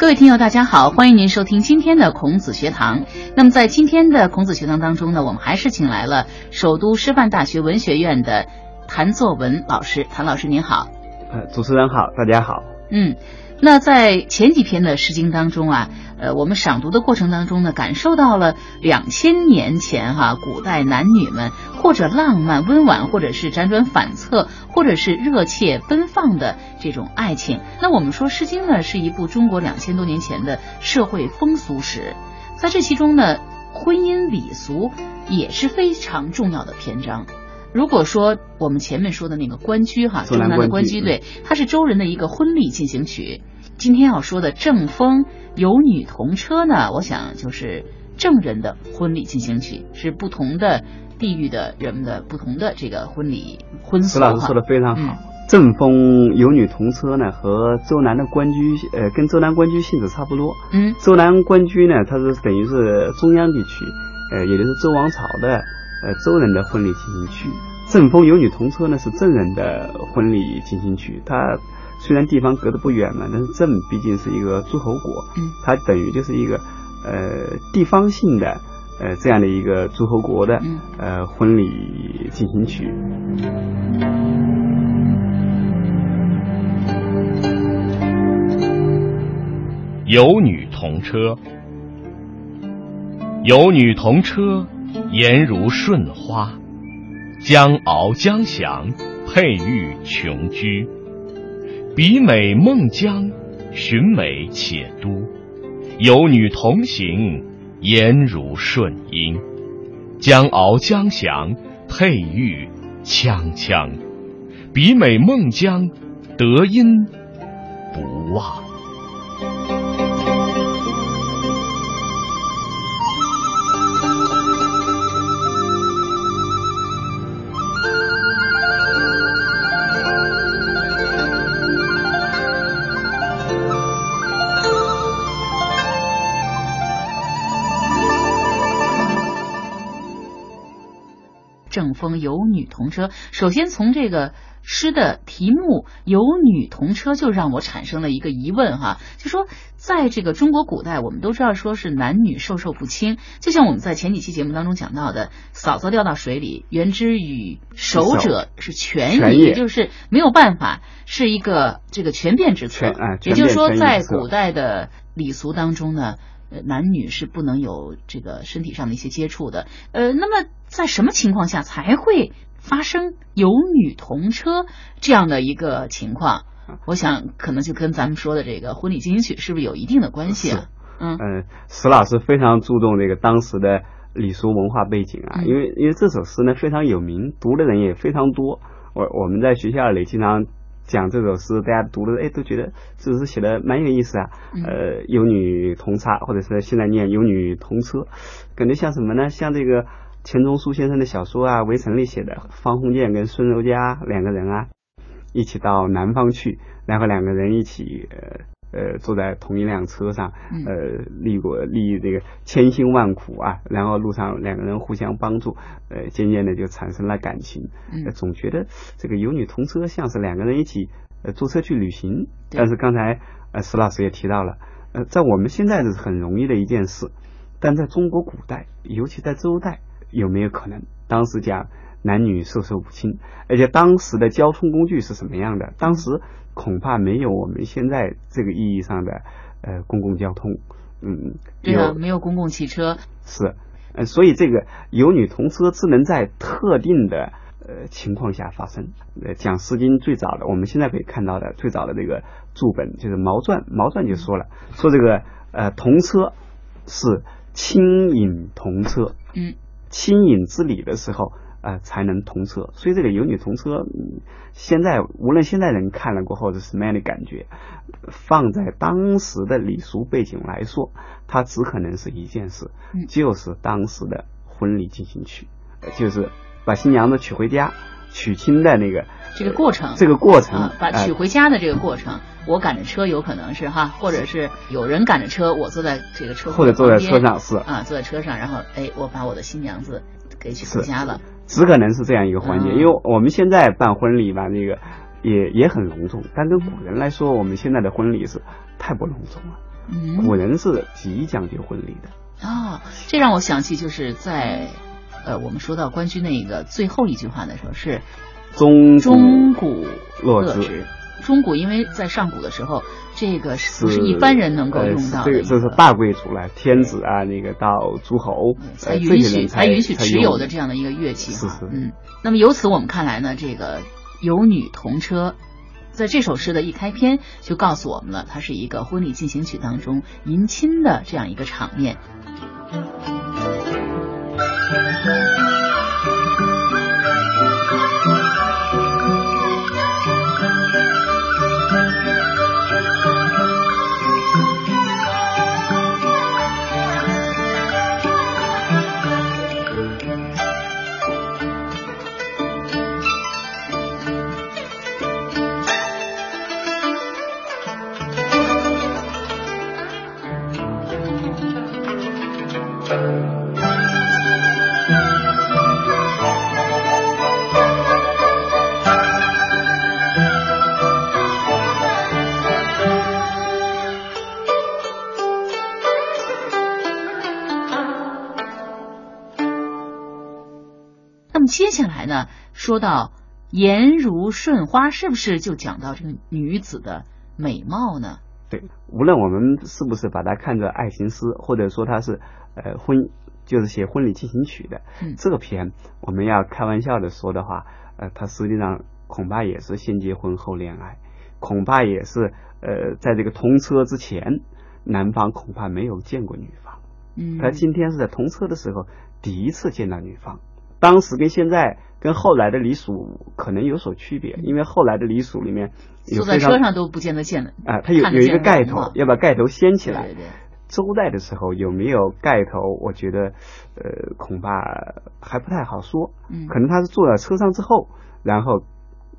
各位听友，大家好，欢迎您收听今天的孔子学堂。那么在今天的孔子学堂当中呢，我们还是请来了首都师范大学文学院的谭作文老师。谭老师您好，呃，主持人好，大家好。嗯，那在前几篇的《诗经》当中啊，呃，我们赏读的过程当中呢，感受到了两千年前哈古代男女们或者浪漫温婉，或者是辗转反侧，或者是热切奔放的这种爱情。那我们说《诗经》呢是一部中国两千多年前的社会风俗史，在这其中呢，婚姻礼俗也是非常重要的篇章。如果说我们前面说的那个《关雎》哈，周南的《关雎》，对，它是周人的一个婚礼进行曲。今天要说的《正风·有女同车》呢，我想就是郑人的婚礼进行曲，是不同的地域的人们的不同的这个婚礼婚俗。石老师说的非常好，《正风·有女同车》呢和周南的《官居》呃，跟周南《官居》性质差不多。嗯，周南《官居》呢，它是等于是中央地区，呃，也就是周王朝的。呃，周人的婚礼进行曲，《正风有女同车》呢是郑人的婚礼进行曲。它虽然地方隔得不远嘛，但是郑毕竟是一个诸侯国，嗯，它等于就是一个呃地方性的呃这样的一个诸侯国的呃婚礼进行曲。有女同车，有女同车。颜如舜花，将翱将翔，佩玉琼居。比美孟姜，寻美且都。有女同行，颜如顺英。将敖将翔，佩玉锵锵。比美孟姜，德音不忘。正风有女同车，首先从这个诗的题目“有女同车”就让我产生了一个疑问哈，就说在这个中国古代，我们都知道说是男女授受不亲，就像我们在前几期节目当中讲到的，嫂子掉到水里，原之与守者是权宜，就是没有办法，是一个这个权变之策。也就是说，在古代的礼俗当中呢。呃，男女是不能有这个身体上的一些接触的。呃，那么在什么情况下才会发生有女同车这样的一个情况？我想可能就跟咱们说的这个婚礼进行曲是不是有一定的关系啊？嗯嗯，石老师非常注重这个当时的礼俗文化背景啊，因为因为这首诗呢非常有名，读的人也非常多。我我们在学校里经常。讲这首诗，大家读了，哎，都觉得这首诗写的蛮有意思啊。呃，有女同叉，或者是现在念有女同车，感觉像什么呢？像这个钱钟书先生的小说啊，《围城》里写的方鸿渐跟孙柔嘉两个人啊，一起到南方去，然后两个人一起呃。呃，坐在同一辆车上，呃，历过历这个千辛万苦啊，然后路上两个人互相帮助，呃，渐渐的就产生了感情。嗯，总觉得这个有女同车像是两个人一起呃坐车去旅行。但是刚才呃石老师也提到了，呃，在我们现在是很容易的一件事，但在中国古代，尤其在周代，有没有可能？当时讲男女授受不亲，而且当时的交通工具是什么样的？当时。恐怕没有我们现在这个意义上的呃公共交通，嗯，对啊，没有公共汽车是，呃，所以这个有女同车只能在特定的呃情况下发生。呃，讲《诗经》最早的，我们现在可以看到的最早的这个注本就是《毛传》，《毛传》就说了，说这个呃同车是亲饮同车，嗯，亲饮之礼的时候。呃，才能同车，所以这个有女同车，现在无论现在人看了过后是什么样的感觉，放在当时的礼俗背景来说，它只可能是一件事，就是当时的婚礼进行曲，就是把新娘子娶回家，娶亲的那个这个过程，这个过程，把娶回家的这个过程，我赶着车有可能是哈，或者是有人赶着车，我坐在这个车或者坐在车上是啊，坐在车上，然后哎，我把我的新娘子给娶回家了。只可能是这样一个环节，因为我们现在办婚礼吧，那个也也很隆重，但跟古人来说，我们现在的婚礼是太不隆重了。嗯古人是极讲究婚礼的。啊、这让我想起就是在呃我们说到关雎那个最后一句话的时候是中钟鼓乐之钟鼓因为在上古的时候，这个不是一般人能够呃用是这个到的一个？这是大贵族了，天子啊，那个到诸侯，才允许才允许持有的这样的一个乐器嗯，那么由此我们看来呢，这个有女同车，在这首诗的一开篇就告诉我们了，它是一个婚礼进行曲当中迎亲的这样一个场面。接下来呢，说到颜如顺花，是不是就讲到这个女子的美貌呢？对，无论我们是不是把它看作爱情诗，或者说它是呃婚，就是写婚礼进行曲的，嗯这个篇我们要开玩笑的说的话，呃，它实际上恐怕也是先结婚后恋爱，恐怕也是呃在这个通车之前，男方恐怕没有见过女方，嗯，他今天是在通车的时候第一次见到女方。当时跟现在跟后来的礼俗可能有所区别，因为后来的礼俗里面有坐在车上都不见得见了啊，它有有一个盖头，要把盖头掀起来。对对对周代的时候有没有盖头，我觉得呃恐怕还不太好说。嗯可能他是坐在车上之后，然后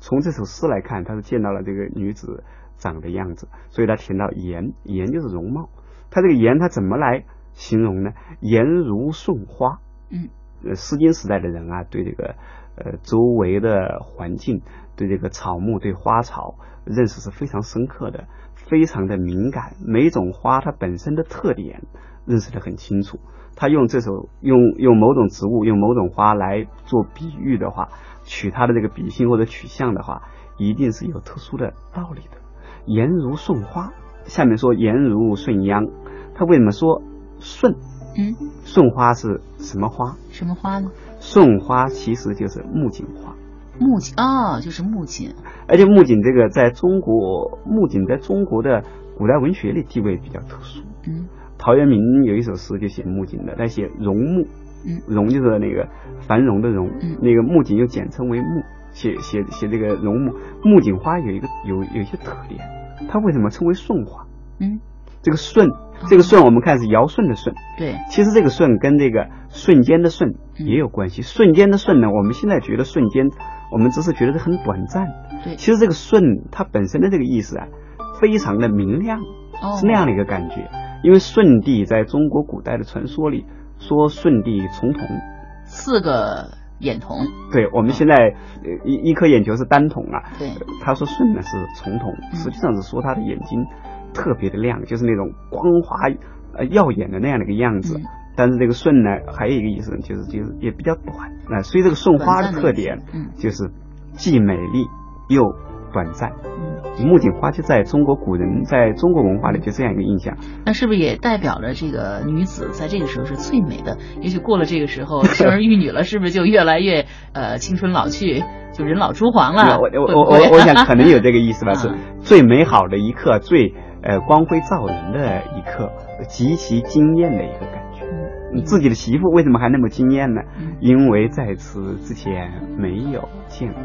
从这首诗来看，他是见到了这个女子长的样子，所以他填到颜，颜就是容貌。他这个颜他怎么来形容呢？颜如顺花。嗯呃，诗经时代的人啊，对这个呃周围的环境，对这个草木、对花草认识是非常深刻的，非常的敏感。每种花它本身的特点认识的很清楚。他用这首用用某种植物、用某种花来做比喻的话，取它的这个比性或者取象的话，一定是有特殊的道理的。颜如顺花，下面说颜如顺秧，他为什么说顺？嗯，顺花是什么花？什么花呢？顺花其实就是木槿花，木槿哦，就是木槿。而且木槿这个在中国，木槿在中国的古代文学里地位比较特殊。嗯陶渊明有一首诗就写木槿的，他写荣木，嗯荣就是那个繁荣的荣，嗯那个木槿又简称为木，写写写这个荣木。木槿花有一个有有一些特点，它为什么称为顺花？嗯，这个顺，这个顺我们看是尧舜的舜，对，其实这个舜跟这个瞬间的瞬嗯。也有关系。瞬间的瞬呢，我们现在觉得瞬间，我们只是觉得它很短暂。对。其实这个瞬它本身的这个意思啊，非常的明亮，哦，是那样的一个感觉。因为舜帝在中国古代的传说里说舜帝重瞳，四个眼瞳。对我们现在呃一一颗眼球是单瞳啊，对，他说舜呢是重瞳，嗯。实际上是说他的眼睛特别的亮，就是那种光滑呃耀眼的那样的一个样子。嗯但是这个顺呢，还有一个意思，就是就是也比较短啊、所以这个顺花的特点就是既美丽又短暂。嗯，木槿花就在中国古人在中国文化里就这样一个印象。那是不是也代表着这个女子在这个时候是最美的？也许过了这个时候，生儿育女了，是不是就越来越呃青春老去，就人老珠黄了？我我我我我想可能有这个意思吧，是啊最美好的一刻，最呃光辉照人的一刻，极其惊艳的一个感觉。嗯你自己的媳妇为什么还那么惊艳呢？嗯因为在此之前没有见过。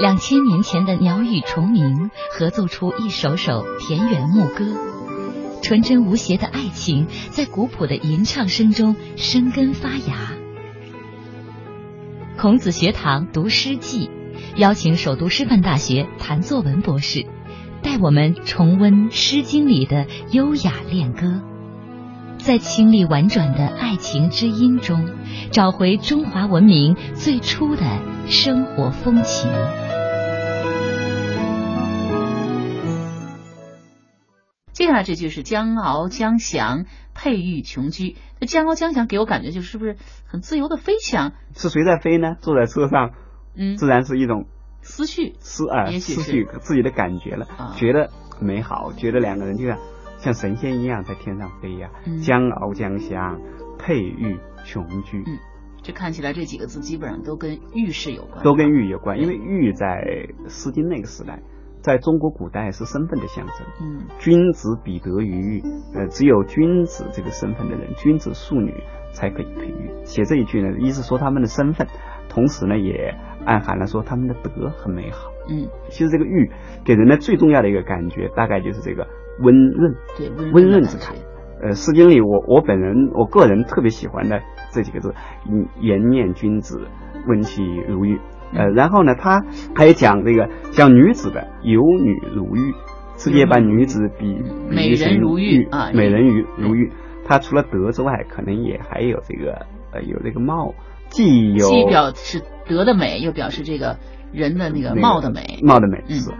两千年前的鸟语虫鸣，合奏出一首首田园牧歌。纯真无邪的爱情，在古朴的吟唱声中生根发芽。孔子学堂读诗记，邀请首都师范大学谭作文博士，带我们重温《诗经》里的优雅恋歌。在清丽婉转的爱情之音中，找回中华文明最初的生活风情。接下来这句是“江翱江翔，佩玉琼居”。这“江翱江翔”给我感觉就是不是很自由的飞翔？是谁在飞呢？坐在车上，嗯，自然是一种思绪，思啊，思绪自己的感觉了，觉得美好，觉得两个人就像。像神仙一样在天上飞呀，江翱江翔，佩玉琼居。嗯，这看起来这几个字基本上都跟玉是有关，都跟玉有关。因为玉在《诗经》那个时代，在中国古代是身份的象征。嗯，君子比得于玉，呃，只有君子这个身份的人，君子淑女才可以佩玉。写这一句呢，一是说他们的身份，同时呢也暗含了说他们的德很美好。嗯，其实这个玉给人的最重要的一个感觉，大概就是这个。温润，对温润之感。呃，《诗经》里我我本人我个人特别喜欢的这几个字：颜念君子，温其如玉。呃，然后呢，他还有讲这个讲女子的有女如玉，世界把女子比美人如玉啊，美人如如玉。他除了德之外，可能也还有这个呃有这个貌，既有既表示德的美，又表示这个人的那个貌的美，貌的美是。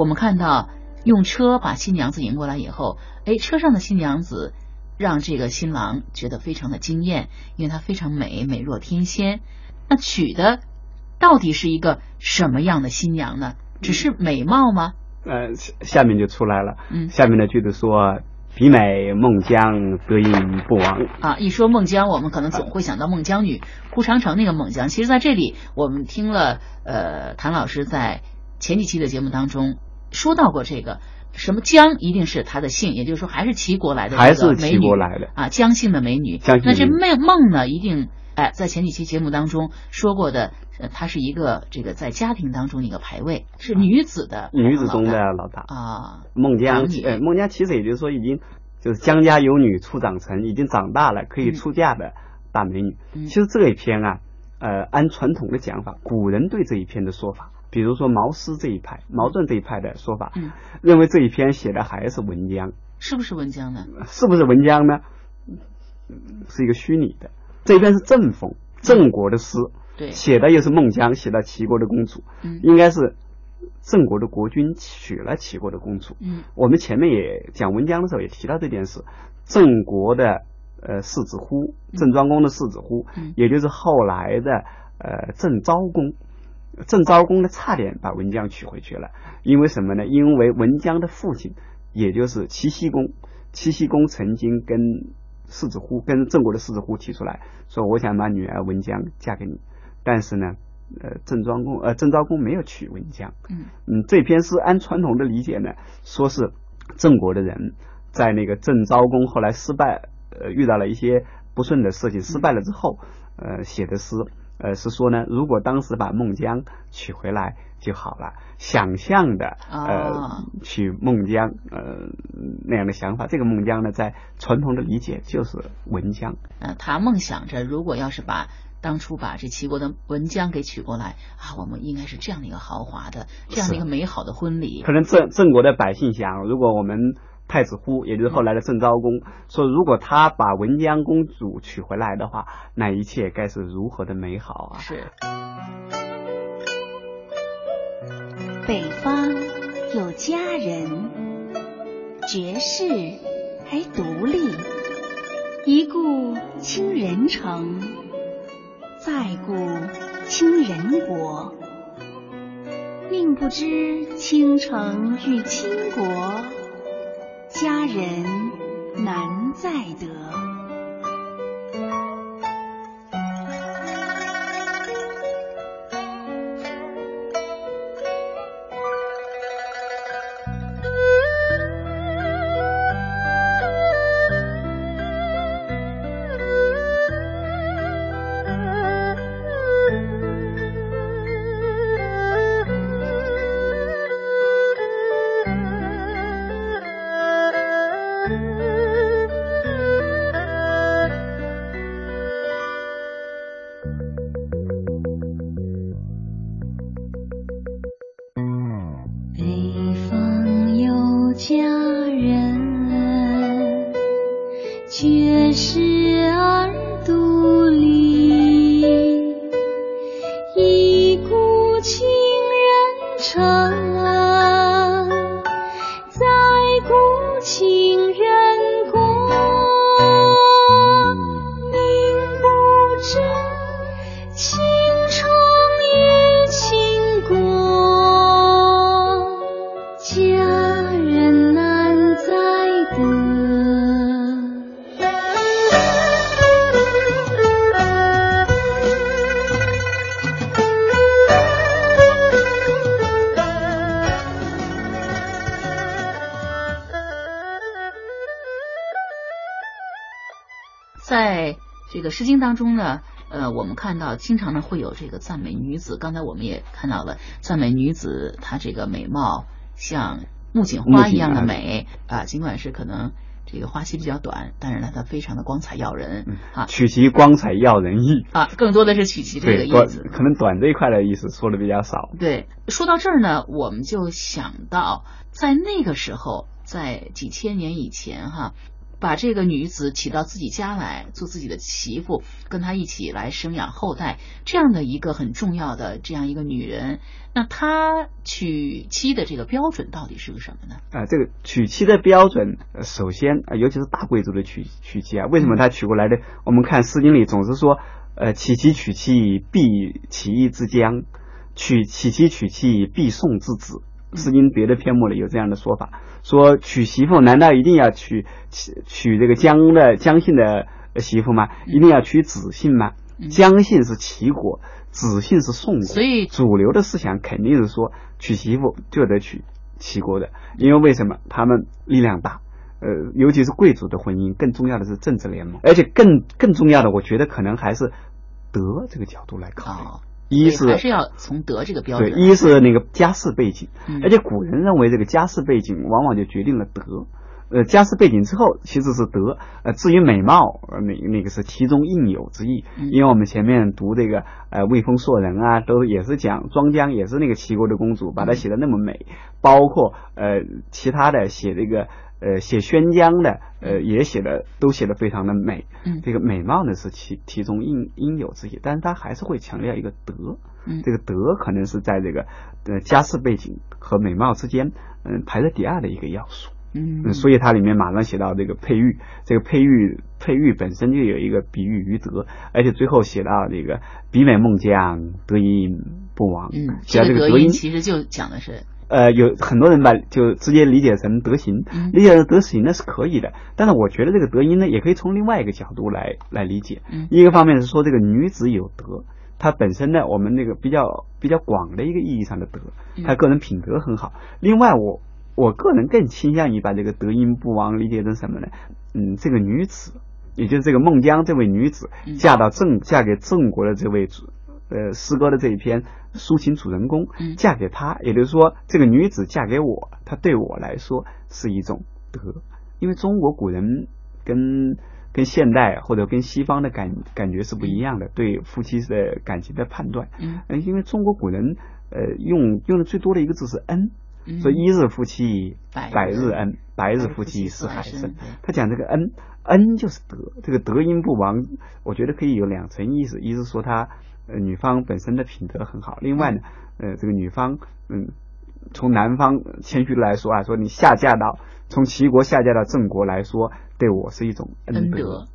我们看到用车把新娘子迎过来以后，哎，车上的新娘子让这个新郎觉得非常的惊艳，因为她非常美，美若天仙。那娶的到底是一个什么样的新娘呢？只是美貌吗？呃，下面就出来了。嗯，下面的句子说：“比美孟姜，得音不亡。”啊，一说孟姜，我们可能总会想到孟姜女哭长城那个孟姜。其实，在这里我们听了呃谭老师在。前几期的节目当中说到过这个什么姜一定是她的姓，也就是说还是齐国来的还是齐国来的啊姜姓的美女。那这孟孟呢，一定哎在前几期节目当中说过的，她是一个这个在家庭当中的一个排位是女子的女子中的老大啊。孟姜呃孟姜其实也就是说已经就是姜家有女初长成，已经长大了可以出嫁的大美女。其实这一篇啊，呃按传统的讲法，古人对这一篇的说法。比如说毛诗这一派、毛盾这一派的说法，认为这一篇写的还是文姜，是不是文姜呢？是不是文姜呢？是一个虚拟的，这篇是正风，郑国的诗，对，写的又是孟姜，写的齐国的公主，应该是郑国的国君娶了齐国的公主。嗯，我们前面也讲文姜的时候也提到这件事，郑国的呃世子乎，郑庄公的世子乎，也就是后来的呃郑昭公。郑昭公呢，差点把文姜娶回去了，因为什么呢？因为文姜的父亲，也就是齐僖公，齐僖公曾经跟世子乎，跟郑国的世子乎提出来说，我想把女儿文姜嫁给你，但是呢，呃，郑庄公，呃，郑昭公没有娶文姜。嗯嗯，这篇诗按传统的理解呢，说是郑国的人在那个郑昭公后来失败，呃，遇到了一些不顺的事情，失败了之后，呃，写的诗。呃，是说呢，如果当时把孟姜娶回来就好了，想象的呃娶孟姜呃那样的想法，这个孟姜呢，在传统的理解就是文姜。呃，他梦想着，如果要是把当初把这齐国的文姜给娶过来啊，我们应该是这样的一个豪华的，这样的一个美好的婚礼。可能郑郑国的百姓想，如果我们。太子乎，也就是后来的郑昭公说，如果他把文姜公主娶回来的话，那一切该是如何的美好啊！是。北方有佳人，绝世还独立，一顾倾人城，再顾倾人国。宁不知倾城与倾国，佳人难再得。诗经当中呢，呃，我们看到经常呢会有这个赞美女子。刚才我们也看到了赞美女子，她这个美貌像木槿花一样的美啊。尽管是可能这个花期比较短，但是呢，它非常的光彩耀人啊。取其光彩耀人意啊，更多的是取其这个意思。可能短这一块的意思说的比较少。对，说到这儿呢，我们就想到在那个时候，在几千年以前哈。把这个女子娶到自己家来做自己的媳妇，跟她一起来生养后代，这样的一个很重要的这样一个女人，那她娶妻的这个标准到底是个什么呢？啊，这个娶妻的标准，首先啊，尤其是大贵族的娶娶妻啊，为什么他娶过来的？我们看《诗经》里总是说，呃，娶妻娶妻必其义之将，娶娶妻娶妻必送之子，《诗经》别的篇目里有这样的说法。说娶媳妇难道一定要娶娶娶这个姜的姜姓的媳妇吗？一定要娶子姓吗？姜姓是齐国，子姓是宋国，所以主流的思想肯定是说娶媳妇就得娶齐国的，因为为什么？他们力量大，呃，尤其是贵族的婚姻，更重要的是政治联盟，而且更更重要的，我觉得可能还是德这个角度来考虑。一是还是要从德这个标准，对，一是那个家世背景，而且古人认为这个家世背景往往就决定了德，呃，家世背景之后其实是德，呃，至于美貌，呃，那那个是其中应有之意，因为我们前面读这个呃魏风硕人啊，都也是讲庄姜也是那个齐国的公主，把她写的那么美，包括呃其他的写这个。呃，写宣江的，呃，也写的都写的非常的美。嗯，这个美貌呢是其其中应应有之意，但是他还是会强调一个德。嗯，这个德可能是在这个呃家世背景和美貌之间，嗯，排在第二的一个要素。嗯，所以它里面马上写到这个佩玉，这个佩玉佩玉本身就有一个比喻于德，而且最后写到这个比美孟姜，德音不亡。嗯，这个德音其实就讲的是。呃，有很多人把就直接理解成德行，理解成德行那是可以的。但是我觉得这个德音呢，也可以从另外一个角度来来理解。一个方面是说这个女子有德，她本身呢，我们那个比较比较广的一个意义上的德，她个人品德很好。另外，我我个人更倾向于把这个德音不亡理解成什么呢？嗯，这个女子，也就是这个孟姜这位女子嫁到郑嫁给郑国的这位主。呃，诗歌的这一篇抒情主人公嫁给他，也就是说，这个女子嫁给我，她对我来说是一种德，因为中国古人跟跟现代或者跟西方的感感觉是不一样的，对夫妻的感情的判断。嗯，因为中国古人呃用用的最多的一个字是恩，说一日夫妻百日恩，百日夫妻似海深。他讲这个恩，恩就是德，这个德音不亡，我觉得可以有两层意思，一是说他。呃，女方本身的品德很好。另外呢，呃，这个女方，嗯，从男方谦虚的来说啊，说你下嫁到从齐国下嫁到郑国来说，对我是一种恩德。